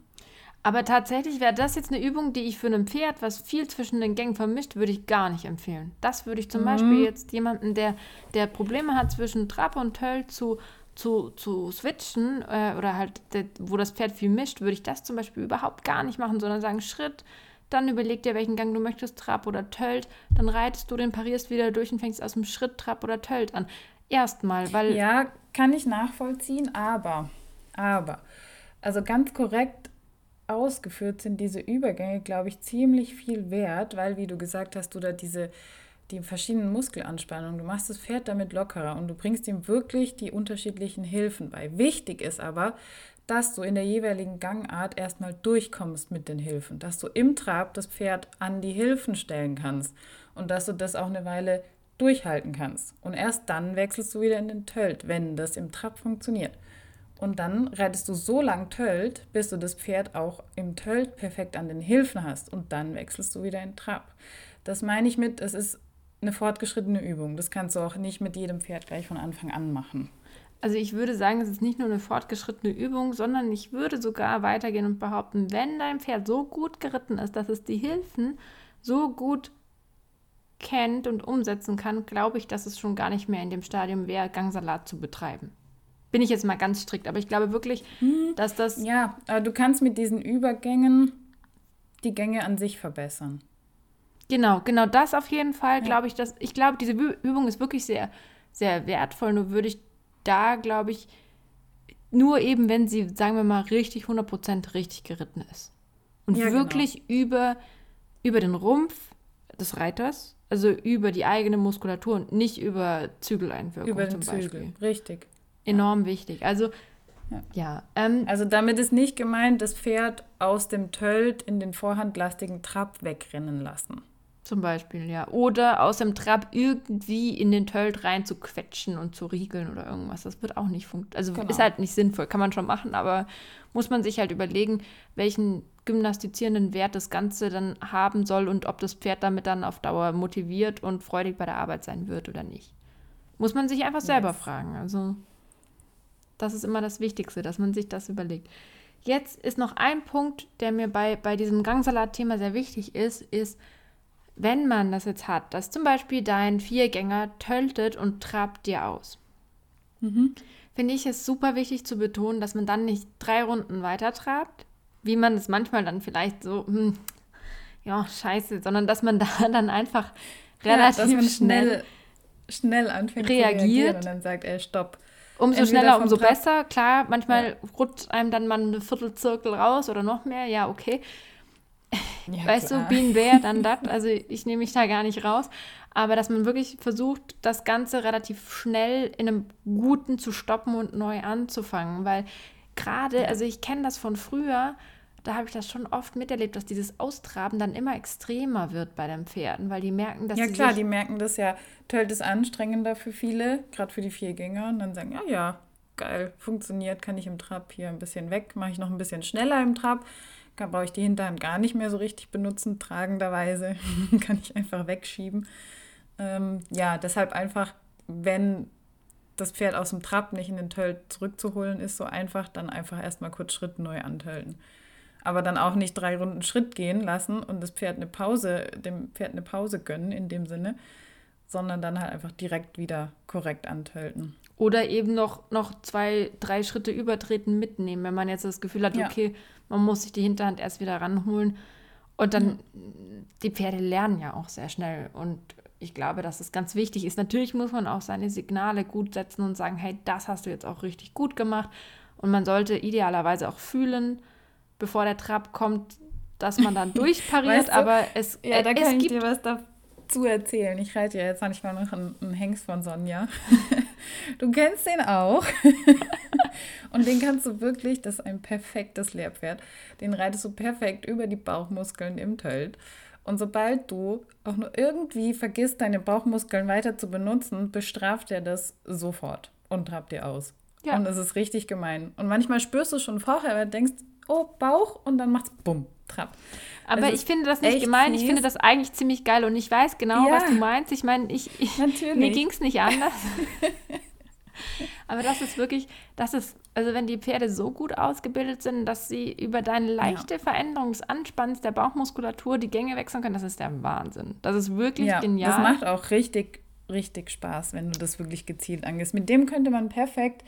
Aber tatsächlich wäre das jetzt eine Übung, die ich für ein Pferd, was viel zwischen den Gängen vermischt, würde ich gar nicht empfehlen. Das würde ich zum mhm. Beispiel jetzt jemanden, der, der Probleme hat zwischen Trab und Töll zu, zu, zu switchen äh, oder halt, der, wo das Pferd viel mischt, würde ich das zum Beispiel überhaupt gar nicht machen, sondern sagen Schritt, dann überleg dir, welchen Gang du möchtest, Trab oder Tölt, dann reitest du den, parierst wieder durch und fängst aus dem Schritt Trab oder Tölt an. Erstmal, weil... Ja, kann ich nachvollziehen, aber, aber, also ganz korrekt ausgeführt sind diese Übergänge, glaube ich, ziemlich viel wert, weil, wie du gesagt hast, du da diese die verschiedenen Muskelanspannungen, du machst das Pferd damit lockerer und du bringst ihm wirklich die unterschiedlichen Hilfen bei. Wichtig ist aber, dass du in der jeweiligen Gangart erstmal durchkommst mit den Hilfen, dass du im Trab das Pferd an die Hilfen stellen kannst und dass du das auch eine Weile durchhalten kannst. Und erst dann wechselst du wieder in den Tölt, wenn das im Trab funktioniert. Und dann reitest du so lang Tölt, bis du das Pferd auch im Tölt perfekt an den Hilfen hast. Und dann wechselst du wieder in Trab. Das meine ich mit, es ist eine fortgeschrittene Übung. Das kannst du auch nicht mit jedem Pferd gleich von Anfang an machen. Also ich würde sagen, es ist nicht nur eine fortgeschrittene Übung, sondern ich würde sogar weitergehen und behaupten, wenn dein Pferd so gut geritten ist, dass es die Hilfen so gut kennt und umsetzen kann, glaube ich, dass es schon gar nicht mehr in dem Stadium wäre, Gangsalat zu betreiben. Bin ich jetzt mal ganz strikt, aber ich glaube wirklich, hm, dass das. Ja, du kannst mit diesen Übergängen die Gänge an sich verbessern. Genau, genau das auf jeden Fall, ja. glaube ich, dass ich glaube, diese Übung ist wirklich sehr, sehr wertvoll. Nur würde ich da, glaube ich, nur eben, wenn sie, sagen wir mal, richtig 100% richtig geritten ist. Und ja, genau. wirklich genau. über, über den Rumpf des Reiters, also über die eigene Muskulatur und nicht über Zügeleinwirkung über den zum Beispiel. Zügel, richtig. Enorm wichtig. Also ja. ja ähm, also damit ist nicht gemeint, das Pferd aus dem Tölt in den vorhandlastigen Trab wegrennen lassen. Zum Beispiel, ja. Oder aus dem Trab irgendwie in den Tölt rein zu quetschen und zu riegeln oder irgendwas. Das wird auch nicht funktionieren. Also genau. ist halt nicht sinnvoll, kann man schon machen, aber muss man sich halt überlegen, welchen gymnastizierenden Wert das Ganze dann haben soll und ob das Pferd damit dann auf Dauer motiviert und freudig bei der Arbeit sein wird oder nicht. Muss man sich einfach selber yes. fragen. Also das ist immer das Wichtigste, dass man sich das überlegt. Jetzt ist noch ein Punkt, der mir bei, bei diesem Gangsalat-Thema sehr wichtig ist, ist, wenn man das jetzt hat, dass zum Beispiel dein Viergänger töltet und trabt dir aus, mhm. finde ich es super wichtig zu betonen, dass man dann nicht drei Runden weiter trabt, wie man es manchmal dann vielleicht so, hm, ja, scheiße, sondern dass man da dann einfach relativ ja, schnell, schnell anfängt reagiert zu reagieren und dann sagt, ey, stopp. Umso schneller, umso besser. Klar, manchmal ja. rutscht einem dann mal eine Viertelzirkel raus oder noch mehr. Ja, okay. Ja, weißt klar. du, Bean Bear, dann das. Also ich nehme mich da gar nicht raus. Aber dass man wirklich versucht, das Ganze relativ schnell in einem Guten zu stoppen und neu anzufangen. Weil gerade, also ich kenne das von früher, da habe ich das schon oft miterlebt, dass dieses Austraben dann immer extremer wird bei den Pferden, weil die merken, dass Ja klar, die merken das ja. Tölt ist anstrengender für viele, gerade für die Viergänger. Und dann sagen, ja, ja, geil, funktioniert, kann ich im Trab hier ein bisschen weg, mache ich noch ein bisschen schneller im Trab kann, brauche ich die Hinterhand gar nicht mehr so richtig benutzen, tragenderweise. kann ich einfach wegschieben. Ähm, ja, deshalb einfach, wenn das Pferd aus dem Trab nicht in den Tölt zurückzuholen ist, so einfach, dann einfach erstmal kurz Schritt neu antölten. Aber dann auch nicht drei Runden Schritt gehen lassen und das Pferd eine Pause, dem Pferd eine Pause gönnen in dem Sinne, sondern dann halt einfach direkt wieder korrekt antölten. Oder eben noch, noch zwei, drei Schritte übertreten mitnehmen, wenn man jetzt das Gefühl hat, ja. okay, man muss sich die Hinterhand erst wieder ranholen. Und dann, mhm. die Pferde lernen ja auch sehr schnell. Und ich glaube, dass es ganz wichtig ist. Natürlich muss man auch seine Signale gut setzen und sagen, hey, das hast du jetzt auch richtig gut gemacht. Und man sollte idealerweise auch fühlen, bevor der Trab kommt, dass man dann durchpariert. weißt du, aber es, ja, äh, da kann ich dir was dazu erzählen. Ich reite ja jetzt manchmal noch einen, einen Hengst von Sonja. Du kennst den auch. und den kannst du wirklich, das ist ein perfektes Lehrpferd. Den reitest du perfekt über die Bauchmuskeln im Tölt. Und sobald du auch nur irgendwie vergisst, deine Bauchmuskeln weiter zu benutzen, bestraft er das sofort und trabt dir aus. Ja. Und das ist richtig gemein. Und manchmal spürst du schon vorher, weil du denkst, oh, Bauch, und dann macht's bumm, trapp. Aber also ich finde das nicht gemein. Fies. Ich finde das eigentlich ziemlich geil und ich weiß genau, ja. was du meinst. Ich meine, ich, ich mir ging es nicht anders. Aber das ist wirklich, das ist, also wenn die Pferde so gut ausgebildet sind, dass sie über deine leichte ja. Veränderung des Anspanns der Bauchmuskulatur die Gänge wechseln können, das ist der Wahnsinn. Das ist wirklich ja, genial. Das macht auch richtig, richtig Spaß, wenn du das wirklich gezielt angehst. Mit dem könnte man perfekt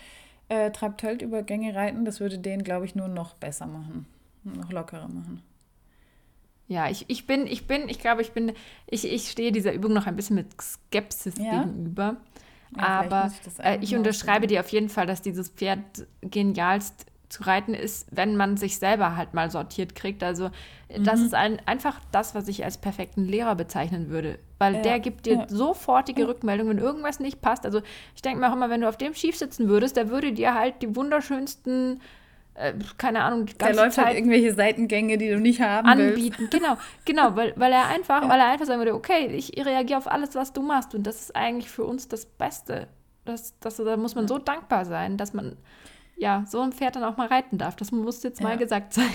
äh, Traptölt über Gänge reiten. Das würde den, glaube ich, nur noch besser machen, noch lockerer machen. Ja, ich, ich bin, ich bin, ich glaube, ich bin, ich, ich stehe dieser Übung noch ein bisschen mit Skepsis ja. gegenüber. Ja, aber ich, äh, ich unterschreibe dir auf jeden Fall, dass dieses Pferd genialst zu reiten ist, wenn man sich selber halt mal sortiert kriegt. Also mhm. das ist ein, einfach das, was ich als perfekten Lehrer bezeichnen würde. Weil ja, der gibt dir ja. sofortige ja. Rückmeldung, wenn irgendwas nicht passt. Also ich denke mir auch immer, wenn du auf dem schief sitzen würdest, der würde dir halt die wunderschönsten äh, keine Ahnung, die ganze der läuft halt Zeit halt irgendwelche Seitengänge, die du nicht haben anbieten. Willst. Genau, genau, weil, weil er einfach, ja. weil er einfach sagen würde, okay, ich reagiere auf alles, was du machst und das ist eigentlich für uns das Beste. Das, das, da muss man so dankbar sein, dass man ja so ein Pferd dann auch mal reiten darf. Das muss jetzt ja. mal gesagt sein.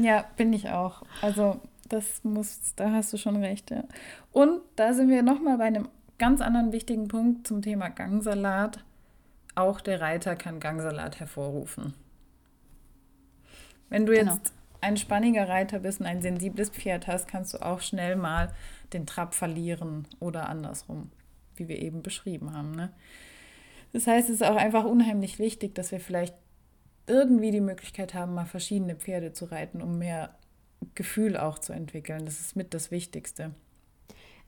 Ja, bin ich auch. Also das muss, da hast du schon recht. Ja. Und da sind wir nochmal bei einem ganz anderen wichtigen Punkt zum Thema Gangsalat. Auch der Reiter kann Gangsalat hervorrufen. Wenn du genau. jetzt ein spanniger Reiter bist und ein sensibles Pferd hast, kannst du auch schnell mal den Trab verlieren oder andersrum, wie wir eben beschrieben haben. Ne? Das heißt, es ist auch einfach unheimlich wichtig, dass wir vielleicht irgendwie die Möglichkeit haben, mal verschiedene Pferde zu reiten, um mehr Gefühl auch zu entwickeln. Das ist mit das Wichtigste.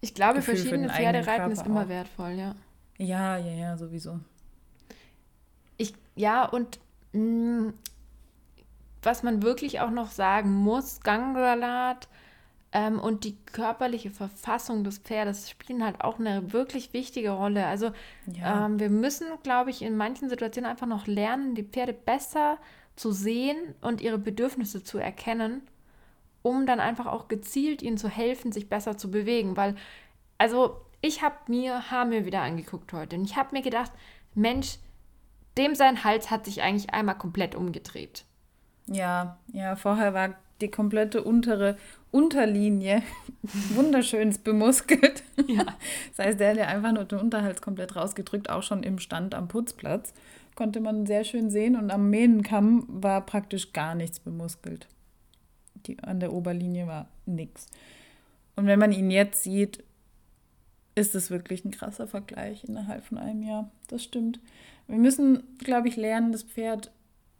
Ich glaube, Gefühl verschiedene Pferde reiten ist immer auch. wertvoll, ja. Ja, ja, ja, sowieso. Ich, ja, und mh, mm, was man wirklich auch noch sagen muss, Gangsalat ähm, und die körperliche Verfassung des Pferdes spielen halt auch eine wirklich wichtige Rolle. Also ja. ähm, wir müssen, glaube ich, in manchen Situationen einfach noch lernen, die Pferde besser zu sehen und ihre Bedürfnisse zu erkennen, um dann einfach auch gezielt ihnen zu helfen, sich besser zu bewegen. Weil, also ich habe mir Hamir wieder angeguckt heute und ich habe mir gedacht, Mensch, dem sein Hals hat sich eigentlich einmal komplett umgedreht. Ja, ja, vorher war die komplette untere Unterlinie wunderschön bemuskelt. Ja. Das heißt, der hat ja einfach nur den Unterhals komplett rausgedrückt, auch schon im Stand am Putzplatz. Konnte man sehr schön sehen und am Mähnenkamm war praktisch gar nichts bemuskelt. Die, an der Oberlinie war nichts. Und wenn man ihn jetzt sieht, ist es wirklich ein krasser Vergleich innerhalb von einem Jahr. Das stimmt. Wir müssen, glaube ich, lernen, das Pferd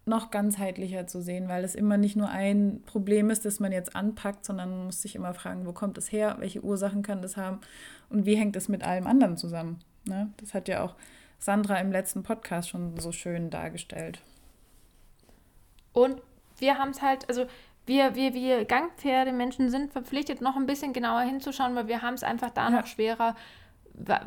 noch ganzheitlicher zu sehen, weil es immer nicht nur ein Problem ist, das man jetzt anpackt, sondern man muss sich immer fragen, wo kommt das her, welche Ursachen kann das haben und wie hängt das mit allem anderen zusammen. Ne? Das hat ja auch Sandra im letzten Podcast schon so schön dargestellt. Und wir haben es halt, also wir, wir, wir Gangpferdemenschen sind verpflichtet, noch ein bisschen genauer hinzuschauen, weil wir haben es einfach da ja. noch schwerer,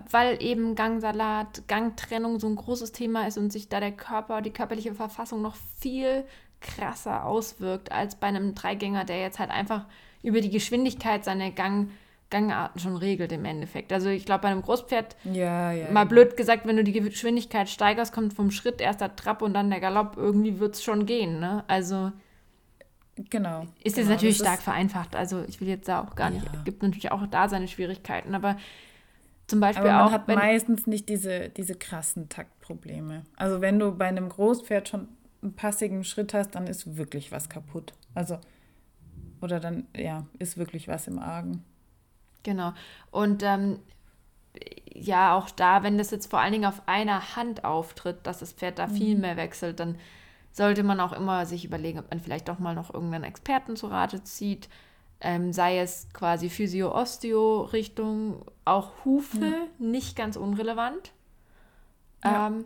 weil eben Gangsalat, Gangtrennung so ein großes Thema ist und sich da der Körper, die körperliche Verfassung noch viel krasser auswirkt als bei einem Dreigänger, der jetzt halt einfach über die Geschwindigkeit seine Gang, Gangarten schon regelt im Endeffekt. Also ich glaube, bei einem Großpferd, ja, ja, mal ja. blöd gesagt, wenn du die Geschwindigkeit steigerst, kommt vom Schritt erst der Trab und dann der Galopp, irgendwie wird es schon gehen. Ne? Also genau. Ist genau, jetzt natürlich stark vereinfacht. Also ich will jetzt da auch gar nicht, gibt natürlich auch da seine Schwierigkeiten, aber zum Beispiel Aber man auch. hat meistens nicht diese, diese krassen Taktprobleme. Also wenn du bei einem Großpferd schon einen passigen Schritt hast, dann ist wirklich was kaputt. Also, oder dann, ja, ist wirklich was im Argen. Genau. Und ähm, ja, auch da, wenn das jetzt vor allen Dingen auf einer Hand auftritt, dass das Pferd da viel mhm. mehr wechselt, dann sollte man auch immer sich überlegen, ob man vielleicht doch mal noch irgendeinen Experten zu Rate zieht ähm, sei es quasi Physio-Osteo-Richtung, auch Hufe, ja. nicht ganz unrelevant. Ja. Ähm,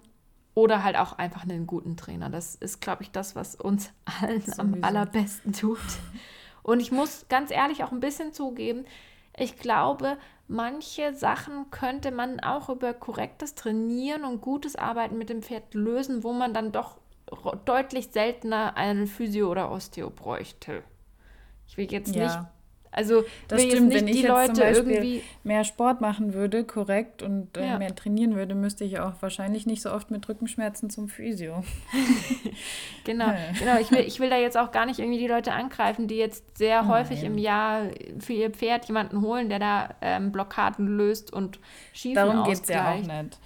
oder halt auch einfach einen guten Trainer. Das ist, glaube ich, das, was uns allen am allerbesten tut. Und ich muss ganz ehrlich auch ein bisschen zugeben, ich glaube, manche Sachen könnte man auch über korrektes Trainieren und gutes Arbeiten mit dem Pferd lösen, wo man dann doch deutlich seltener einen Physio oder Osteo bräuchte. Ich will jetzt ja. nicht. Also, das stimmt, wenn ich jetzt Leute zum Beispiel mehr Sport machen würde, korrekt, und äh, ja. mehr trainieren würde, müsste ich auch wahrscheinlich nicht so oft mit Rückenschmerzen zum Physio. genau, genau. Ich will, ich will da jetzt auch gar nicht irgendwie die Leute angreifen, die jetzt sehr häufig Nein. im Jahr für ihr Pferd jemanden holen, der da ähm, Blockaden löst und Schiefen Darum geht es ja auch nicht.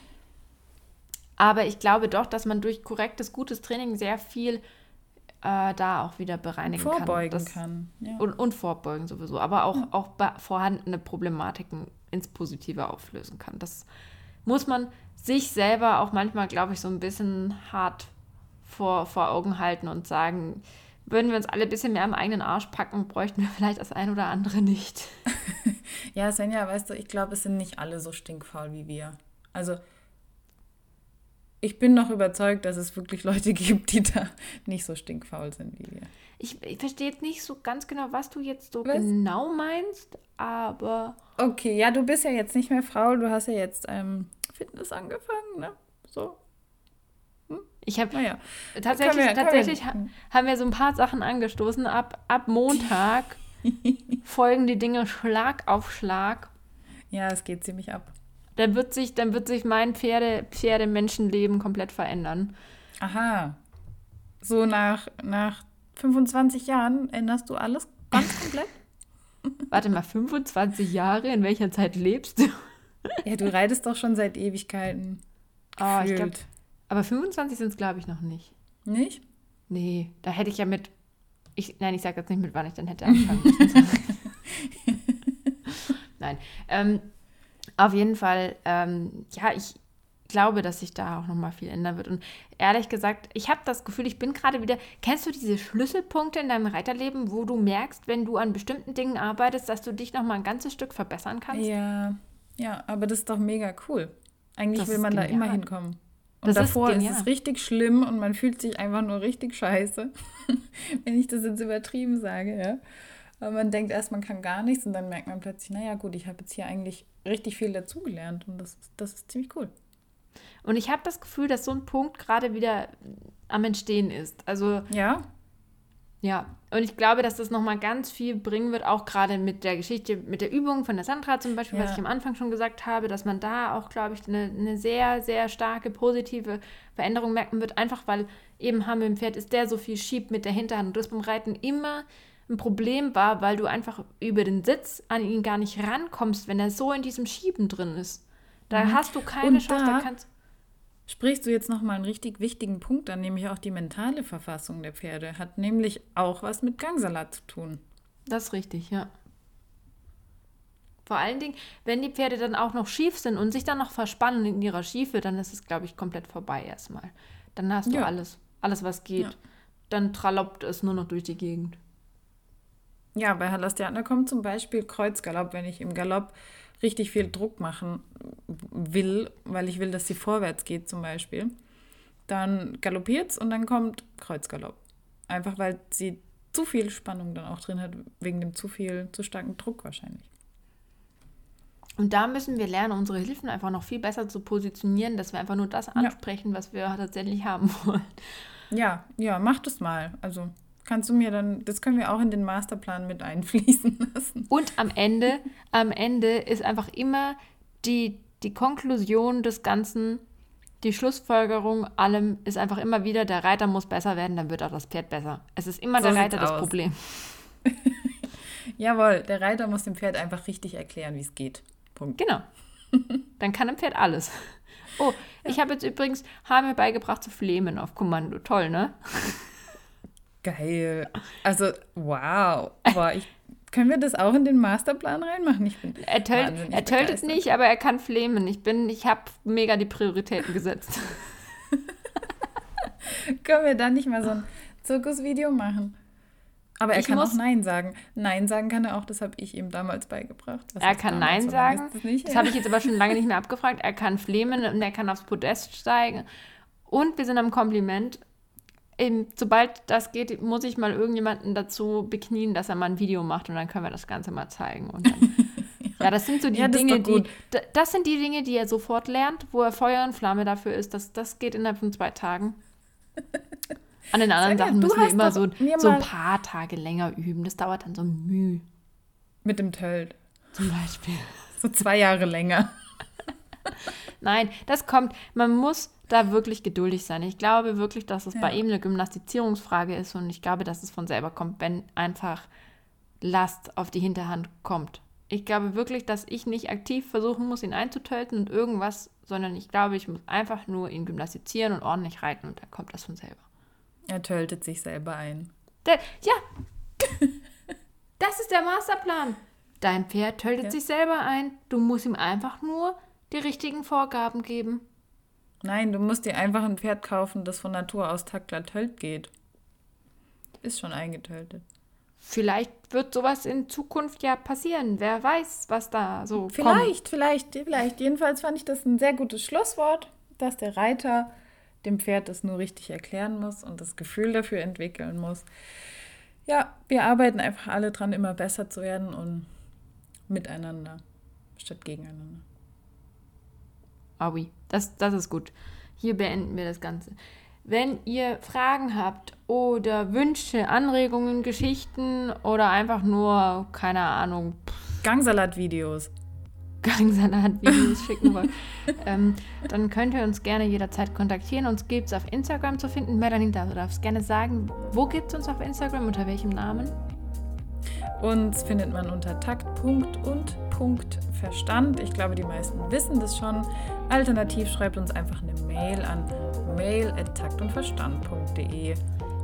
Aber ich glaube doch, dass man durch korrektes, gutes Training sehr viel äh, da auch wieder bereinigen vorbeugen kann. Das, kann. Ja. Und, und, vorbeugen sowieso, aber auch, ja. auch vorhandene Problematiken ins Positive auflösen kann. Das muss man sich selber auch manchmal, glaube ich, so ein bisschen hart vor, vor Augen halten und sagen, würden wir uns alle ein bisschen mehr am eigenen Arsch packen, bräuchten wir vielleicht das ein oder andere nicht. ja, Svenja, weißt du, ich glaube, es sind nicht alle so stinkfaul wie wir. Also ich bin noch überzeugt, dass es wirklich Leute gibt, die da nicht so stinkfaul sind wie wir. Ich, ich verstehe jetzt nicht so ganz genau, was du jetzt so was? genau meinst, aber. Okay, ja, du bist ja jetzt nicht mehr faul, du hast ja jetzt ähm, Fitness angefangen, ne? So. Hm? Ich habe naja. tatsächlich, wir, tatsächlich wir. haben wir so ein paar Sachen angestoßen. Ab, ab Montag folgen die Dinge Schlag auf Schlag. Ja, es geht ziemlich ab dann wird sich, dann wird sich mein Pferde, Pferde-Menschenleben komplett verändern. Aha. So nach, nach 25 Jahren änderst du alles ganz komplett? Warte mal, 25 Jahre? In welcher Zeit lebst du? ja, du reitest doch schon seit Ewigkeiten. Oh, ich glaub, aber 25 sind es, glaube ich, noch nicht. Nicht? Nee, da hätte ich ja mit. Ich, nein, ich sage jetzt nicht, mit wann ich dann hätte anfangen müssen. nein. Ähm, auf jeden Fall, ähm, ja, ich glaube, dass sich da auch nochmal viel ändern wird. Und ehrlich gesagt, ich habe das Gefühl, ich bin gerade wieder. Kennst du diese Schlüsselpunkte in deinem Reiterleben, wo du merkst, wenn du an bestimmten Dingen arbeitest, dass du dich nochmal ein ganzes Stück verbessern kannst? Ja, ja, aber das ist doch mega cool. Eigentlich das will man da immer hinkommen. Und das davor ist, ist, es richtig schlimm und man fühlt sich einfach nur richtig scheiße, wenn ich das jetzt übertrieben sage, ja. Aber man denkt erst, man kann gar nichts und dann merkt man plötzlich, naja gut, ich habe jetzt hier eigentlich richtig viel dazugelernt und das, das ist ziemlich cool. Und ich habe das Gefühl, dass so ein Punkt gerade wieder am Entstehen ist. Also ja. Ja, und ich glaube, dass das nochmal ganz viel bringen wird, auch gerade mit der Geschichte, mit der Übung von der Sandra zum Beispiel, ja. was ich am Anfang schon gesagt habe, dass man da auch, glaube ich, eine, eine sehr, sehr starke positive Veränderung merken wird, einfach weil eben Hamme im Pferd ist, der so viel schiebt mit der Hinterhand und das beim Reiten immer ein Problem war, weil du einfach über den Sitz an ihn gar nicht rankommst, wenn er so in diesem Schieben drin ist. Da mhm. hast du keine und Chance, da, da sprichst du jetzt nochmal einen richtig wichtigen Punkt an, nämlich auch die mentale Verfassung der Pferde. Hat nämlich auch was mit Gangsalat zu tun. Das ist richtig, ja. Vor allen Dingen, wenn die Pferde dann auch noch schief sind und sich dann noch verspannen in ihrer Schiefe, dann ist es, glaube ich, komplett vorbei erstmal. Dann hast du ja. alles, alles, was geht. Ja. Dann tralloppt es nur noch durch die Gegend. Ja, bei Halastianer kommt zum Beispiel Kreuzgalopp, wenn ich im Galopp richtig viel Druck machen will, weil ich will, dass sie vorwärts geht zum Beispiel, dann galoppiert es und dann kommt Kreuzgalopp. Einfach weil sie zu viel Spannung dann auch drin hat, wegen dem zu viel, zu starken Druck wahrscheinlich. Und da müssen wir lernen, unsere Hilfen einfach noch viel besser zu positionieren, dass wir einfach nur das ansprechen, ja. was wir tatsächlich haben wollen. Ja, ja, mach das mal. Also kannst du mir dann, das können wir auch in den Masterplan mit einfließen lassen. Und am Ende, am Ende ist einfach immer die, die Konklusion des Ganzen, die Schlussfolgerung allem ist einfach immer wieder, der Reiter muss besser werden, dann wird auch das Pferd besser. Es ist immer so der Reiter das aus. Problem. Jawohl, der Reiter muss dem Pferd einfach richtig erklären, wie es geht. Punkt. Genau. Dann kann ein Pferd alles. Oh, ja. ich habe jetzt übrigens Hamel beigebracht zu flemen auf Kommando. Toll, ne? Geil. Also, wow. Boah, ich, können wir das auch in den Masterplan reinmachen? Ich bin er tölt, er tötet nicht, aber er kann flemen. Ich bin, ich habe mega die Prioritäten gesetzt. können wir dann nicht mal so ein Zirkusvideo machen? Aber er ich kann auch Nein sagen. Nein sagen kann er auch, das habe ich ihm damals beigebracht. Was er kann Nein sagen. Das, das habe ich jetzt aber schon lange nicht mehr abgefragt. Er kann flemen und er kann aufs Podest steigen. Und wir sind am Kompliment eben, sobald das geht, muss ich mal irgendjemanden dazu beknien, dass er mal ein Video macht und dann können wir das Ganze mal zeigen. Dann, ja, das sind so die ja, Dinge, die. Das sind die Dinge, die er sofort lernt, wo er Feuer und Flamme dafür ist. Das, das geht innerhalb von zwei Tagen. An den anderen Sachen müssen wir immer so, so ein paar Tage länger üben. Das dauert dann so Mühe. Mit dem Tölt. Zum Beispiel. So zwei Jahre länger. Nein, das kommt. Man muss da wirklich geduldig sein. Ich glaube wirklich, dass es ja. bei ihm eine Gymnastizierungsfrage ist und ich glaube, dass es von selber kommt, wenn einfach Last auf die Hinterhand kommt. Ich glaube wirklich, dass ich nicht aktiv versuchen muss, ihn einzutöten und irgendwas, sondern ich glaube, ich muss einfach nur ihn gymnastizieren und ordentlich reiten und dann kommt das von selber. Er töltet sich selber ein. Der, ja, das ist der Masterplan. Dein Pferd töltet ja. sich selber ein. Du musst ihm einfach nur die richtigen Vorgaben geben. Nein, du musst dir einfach ein Pferd kaufen, das von Natur aus taktglatt tölt geht. Ist schon eingetöltet. Vielleicht wird sowas in Zukunft ja passieren. Wer weiß, was da so vielleicht, kommt. Vielleicht, vielleicht. Jedenfalls fand ich das ein sehr gutes Schlusswort, dass der Reiter dem Pferd das nur richtig erklären muss und das Gefühl dafür entwickeln muss. Ja, wir arbeiten einfach alle dran, immer besser zu werden und miteinander statt gegeneinander. Aui, das, das ist gut. Hier beenden wir das Ganze. Wenn ihr Fragen habt oder Wünsche, Anregungen, Geschichten oder einfach nur, keine Ahnung, Gangsalat-Videos. Gangsalat-Videos schicken wollt, ähm, dann könnt ihr uns gerne jederzeit kontaktieren. Uns gibt es auf Instagram zu finden. Melanie, du darfst gerne sagen, wo gibt es uns auf Instagram, unter welchem Namen? Uns findet man unter Taktpunkt und Punkt Verstand. Ich glaube, die meisten wissen das schon. Alternativ schreibt uns einfach eine Mail an mail.taktundverstand.de.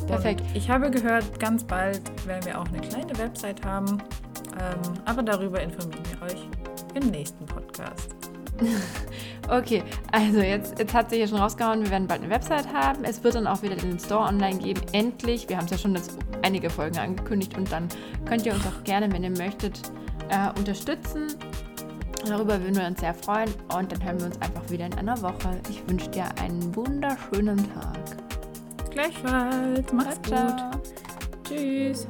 Perfekt. Ich habe gehört, ganz bald werden wir auch eine kleine Website haben. Ähm, aber darüber informieren wir euch im nächsten Podcast. Okay, also jetzt, jetzt hat sich ja schon rausgehauen, wir werden bald eine Website haben. Es wird dann auch wieder den Store online geben. Endlich. Wir haben es ja schon jetzt einige Folgen angekündigt und dann könnt ihr uns auch gerne, wenn ihr möchtet, äh, unterstützen. Darüber würden wir uns sehr freuen und dann hören wir uns einfach wieder in einer Woche. Ich wünsche dir einen wunderschönen Tag. Gleichfalls. Mach's Ciao, ciao. gut. Tschüss.